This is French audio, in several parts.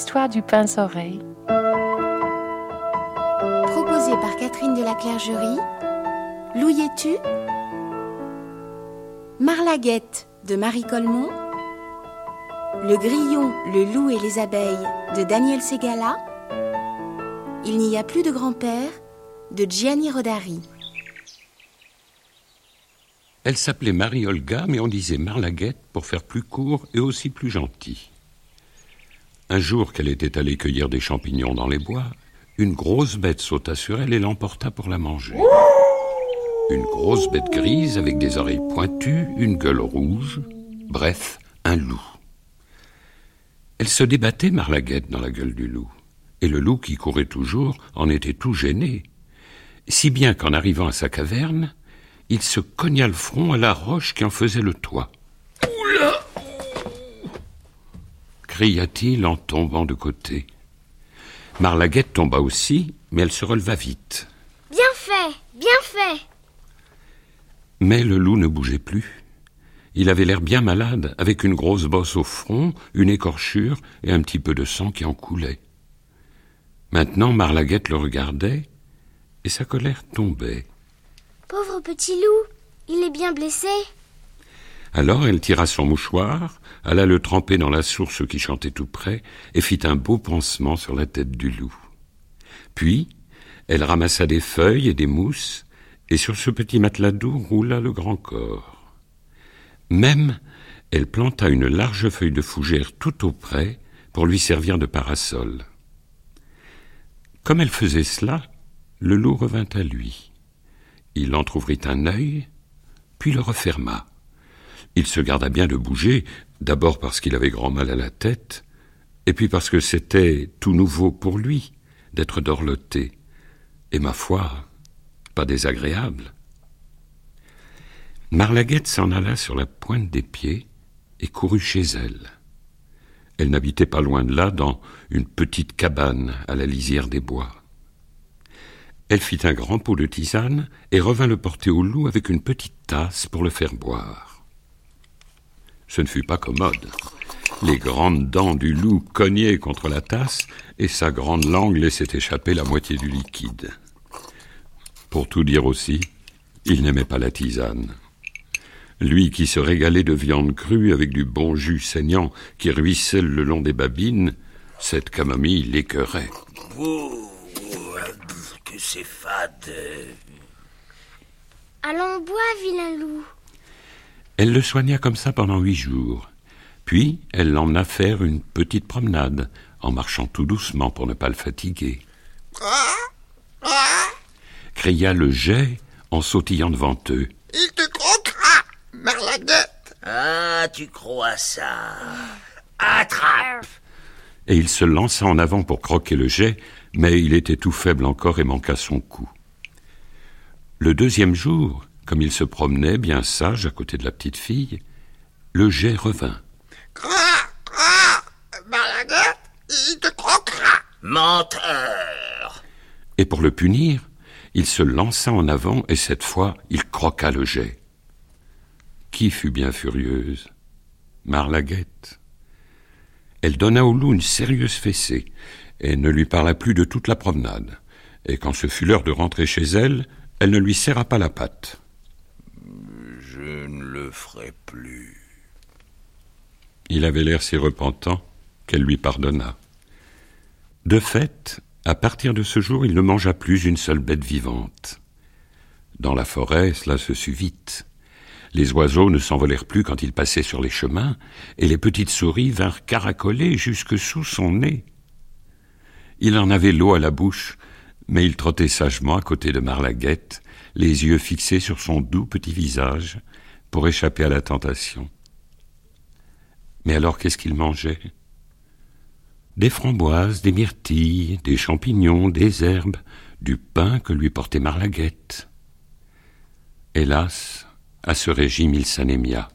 histoires du pince-oreille. Proposé par Catherine de la Clergerie, Louillet-tu Marlaguette de Marie Colmont, Le grillon, le loup et les abeilles de Daniel Segala, Il n'y a plus de grand-père de Gianni Rodari. Elle s'appelait Marie-Olga, mais on disait Marlaguette pour faire plus court et aussi plus gentil. Un jour qu'elle était allée cueillir des champignons dans les bois, une grosse bête sauta sur elle et l'emporta pour la manger. Une grosse bête grise avec des oreilles pointues, une gueule rouge, bref, un loup. Elle se débattait, Marlaguette, dans la gueule du loup. Et le loup, qui courait toujours, en était tout gêné. Si bien qu'en arrivant à sa caverne, il se cogna le front à la roche qui en faisait le toit. Cria-t-il en tombant de côté. Marlaguette tomba aussi, mais elle se releva vite. Bien fait, bien fait. Mais le loup ne bougeait plus. Il avait l'air bien malade, avec une grosse bosse au front, une écorchure et un petit peu de sang qui en coulait. Maintenant, Marlaguette le regardait, et sa colère tombait. Pauvre petit loup, il est bien blessé. Alors elle tira son mouchoir, alla le tremper dans la source qui chantait tout près, et fit un beau pansement sur la tête du loup. Puis, elle ramassa des feuilles et des mousses, et sur ce petit matelas doux roula le grand corps. Même, elle planta une large feuille de fougère tout auprès pour lui servir de parasol. Comme elle faisait cela, le loup revint à lui. Il entr'ouvrit un œil, puis le referma. Il se garda bien de bouger, d'abord parce qu'il avait grand mal à la tête, et puis parce que c'était tout nouveau pour lui d'être dorloté, et ma foi, pas désagréable. Marlaguette s'en alla sur la pointe des pieds et courut chez elle. Elle n'habitait pas loin de là, dans une petite cabane à la lisière des bois. Elle fit un grand pot de tisane et revint le porter au loup avec une petite tasse pour le faire boire. Ce ne fut pas commode. Les grandes dents du loup cognaient contre la tasse et sa grande langue laissait échapper la moitié du liquide. Pour tout dire aussi, il n'aimait pas la tisane. Lui qui se régalait de viande crue avec du bon jus saignant qui ruisselle le long des babines, cette camomille l'écœurait c'est fade. Allons boire, vilain loup. Elle le soigna comme ça pendant huit jours. Puis elle l'emmena faire une petite promenade, en marchant tout doucement pour ne pas le fatiguer. Cria le jet en sautillant devant eux. Il te croquera, Marlaguette. Ah, tu crois ça Attrape Et il se lança en avant pour croquer le jet, mais il était tout faible encore et manqua son coup. Le deuxième jour, comme il se promenait bien sage à côté de la petite fille, le jet revint. il te croquera Menteur Et pour le punir, il se lança en avant et cette fois il croqua le jet. Qui fut bien furieuse? Marlaguette. Elle donna au loup une sérieuse fessée, et ne lui parla plus de toute la promenade. Et quand ce fut l'heure de rentrer chez elle, elle ne lui serra pas la patte. Ne le ferai plus. Il avait l'air si repentant qu'elle lui pardonna. De fait, à partir de ce jour, il ne mangea plus une seule bête vivante. Dans la forêt, cela se sut vite. Les oiseaux ne s'envolèrent plus quand il passait sur les chemins, et les petites souris vinrent caracoler jusque sous son nez. Il en avait l'eau à la bouche, mais il trottait sagement à côté de Marlaguette, les yeux fixés sur son doux petit visage, pour échapper à la tentation. Mais alors qu'est-ce qu'il mangeait? Des framboises, des myrtilles, des champignons, des herbes, du pain que lui portait Marlaguette. Hélas, à ce régime il s'anémia.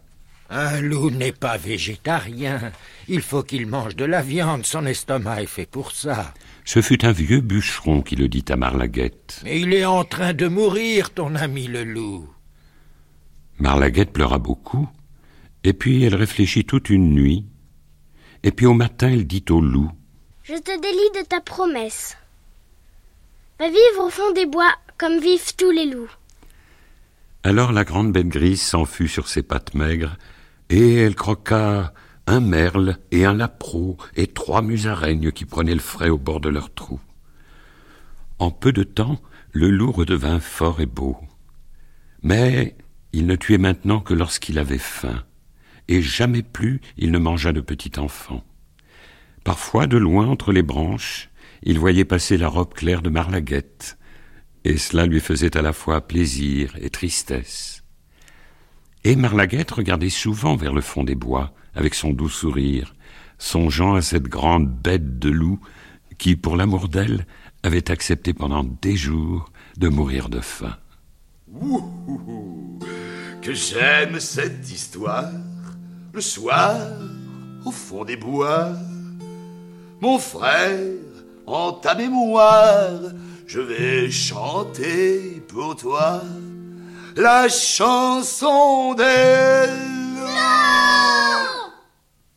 Un loup n'est pas végétarien. Il faut qu'il mange de la viande. Son estomac est fait pour ça. Ce fut un vieux bûcheron qui le dit à Marlaguette. Mais il est en train de mourir, ton ami le loup. Marlaguette pleura beaucoup, et puis elle réfléchit toute une nuit, et puis au matin elle dit au loup. Je te délie de ta promesse. Va vivre au fond des bois comme vivent tous les loups. Alors la grande bête grise s'en fut sur ses pattes maigres, et elle croqua un merle et un lapreau et trois musaraignes qui prenaient le frais au bord de leur trou. En peu de temps, le loup redevint fort et beau. Mais il ne tuait maintenant que lorsqu'il avait faim, et jamais plus il ne mangea de petit enfant. Parfois, de loin entre les branches, il voyait passer la robe claire de Marlaguette, et cela lui faisait à la fois plaisir et tristesse. Et Marlaguette regardait souvent vers le fond des bois, avec son doux sourire, songeant à cette grande bête de loup qui, pour l'amour d'elle, avait accepté pendant des jours de mourir de faim. Ouh, que j'aime cette histoire, le soir, au fond des bois. Mon frère, en ta mémoire, je vais chanter pour toi la chanson d'elle.